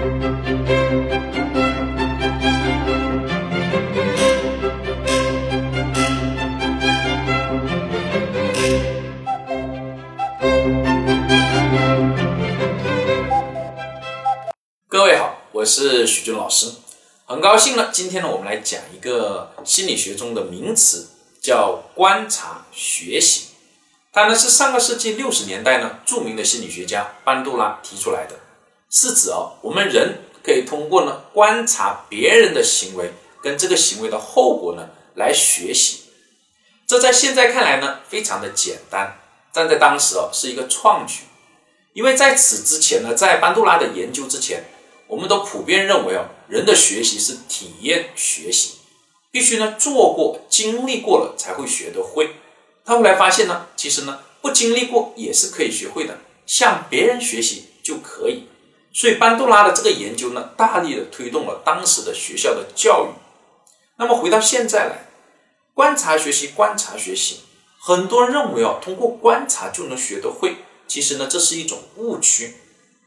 各位好，我是许军老师，很高兴呢。今天呢，我们来讲一个心理学中的名词，叫观察学习。它呢是上个世纪六十年代呢著名的心理学家班杜拉提出来的，是指啊我们人可以通过呢观察别人的行为跟这个行为的后果呢来学习。这在现在看来呢非常的简单，但在当时哦是一个创举，因为在此之前呢，在班杜拉的研究之前，我们都普遍认为哦人的学习是体验学习，必须呢做过、经历过了才会学得会。他后来发现呢，其实呢，不经历过也是可以学会的，向别人学习就可以。所以班杜拉的这个研究呢，大力的推动了当时的学校的教育。那么回到现在来，观察学习，观察学习，很多人认为哦，通过观察就能学得会，其实呢，这是一种误区。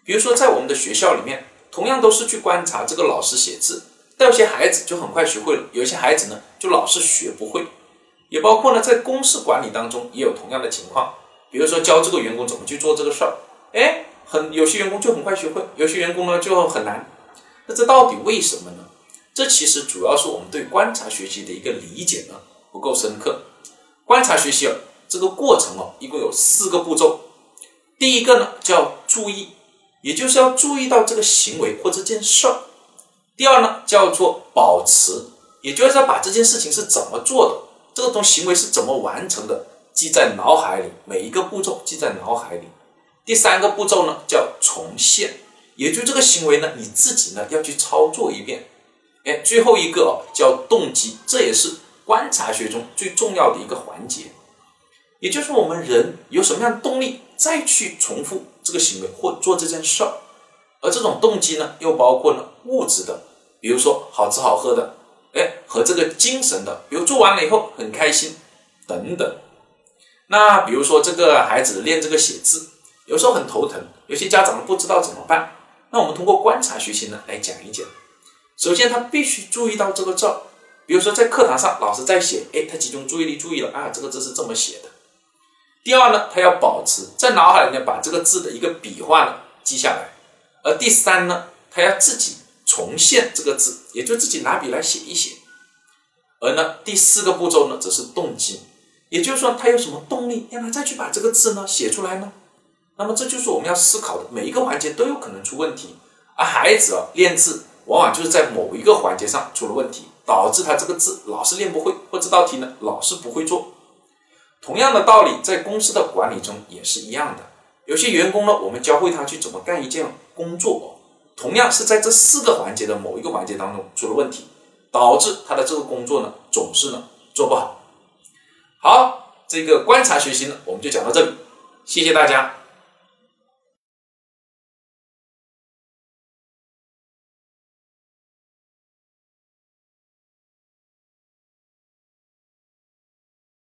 比如说在我们的学校里面，同样都是去观察这个老师写字，但有些孩子就很快学会了，有些孩子呢，就老是学不会。也包括呢，在公司管理当中也有同样的情况，比如说教这个员工怎么去做这个事儿，哎，很有些员工就很快学会，有些员工呢就很难。那这到底为什么呢？这其实主要是我们对观察学习的一个理解呢不够深刻。观察学习啊，这个过程哦，一共有四个步骤。第一个呢叫注意，也就是要注意到这个行为或这件事儿。第二呢叫做保持，也就是要把这件事情是怎么做的。这个东行为是怎么完成的？记在脑海里，每一个步骤记在脑海里。第三个步骤呢，叫重现，也就这个行为呢，你自己呢要去操作一遍。哎，最后一个叫动机，这也是观察学中最重要的一个环节。也就是我们人有什么样的动力再去重复这个行为或做这件事儿，而这种动机呢，又包括了物质的，比如说好吃好喝的。哎，和这个精神的，比如做完了以后很开心，等等。那比如说这个孩子练这个写字，有时候很头疼，有些家长不知道怎么办。那我们通过观察学习呢来讲一讲。首先他必须注意到这个字，比如说在课堂上老师在写，哎，他集中注意力注意了啊，这个字是这么写的。第二呢，他要保持在脑海里面把这个字的一个笔画呢记下来。而第三呢，他要自己。重现这个字，也就自己拿笔来写一写。而呢，第四个步骤呢，则是动机，也就是说，他有什么动力让他再去把这个字呢写出来呢？那么，这就是我们要思考的，每一个环节都有可能出问题。而孩子啊，练字往往就是在某一个环节上出了问题，导致他这个字老是练不会，或这道题呢老是不会做。同样的道理，在公司的管理中也是一样的。有些员工呢，我们教会他去怎么干一件工作。同样是在这四个环节的某一个环节当中出了问题，导致他的这个工作呢总是呢做不好。好，这个观察学习呢我们就讲到这里，谢谢大家。